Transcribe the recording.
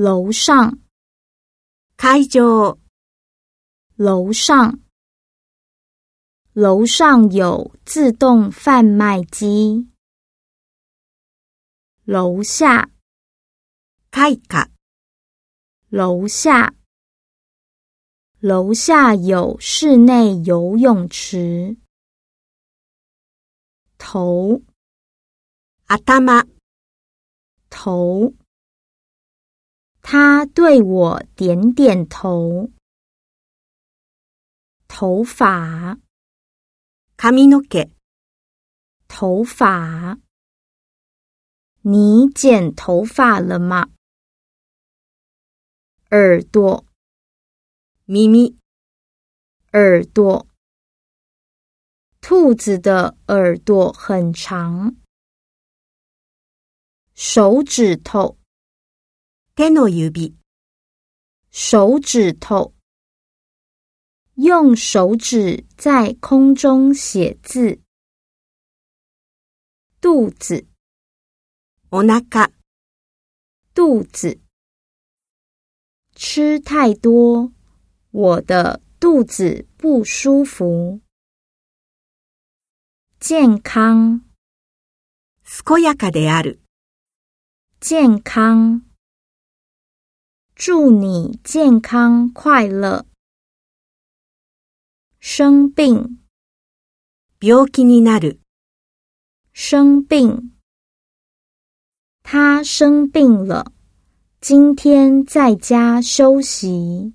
楼上，开上。楼上，楼上有自动贩卖机。楼下，开卡。楼下，楼下有室内游泳池。头，阿达妈。头。他对我点点头。头发 k a m i 头发。你剪头发了吗？耳朵咪咪，耳朵。兔子的耳朵很长。手指头。手の指、手指头，用手指在空中写字。肚子，お腹、肚子，吃太多，我的肚子不舒服。健康，健やかである。健康， 祝你健康快乐。生病，病気になる。生病，他生病了，今天在家休息。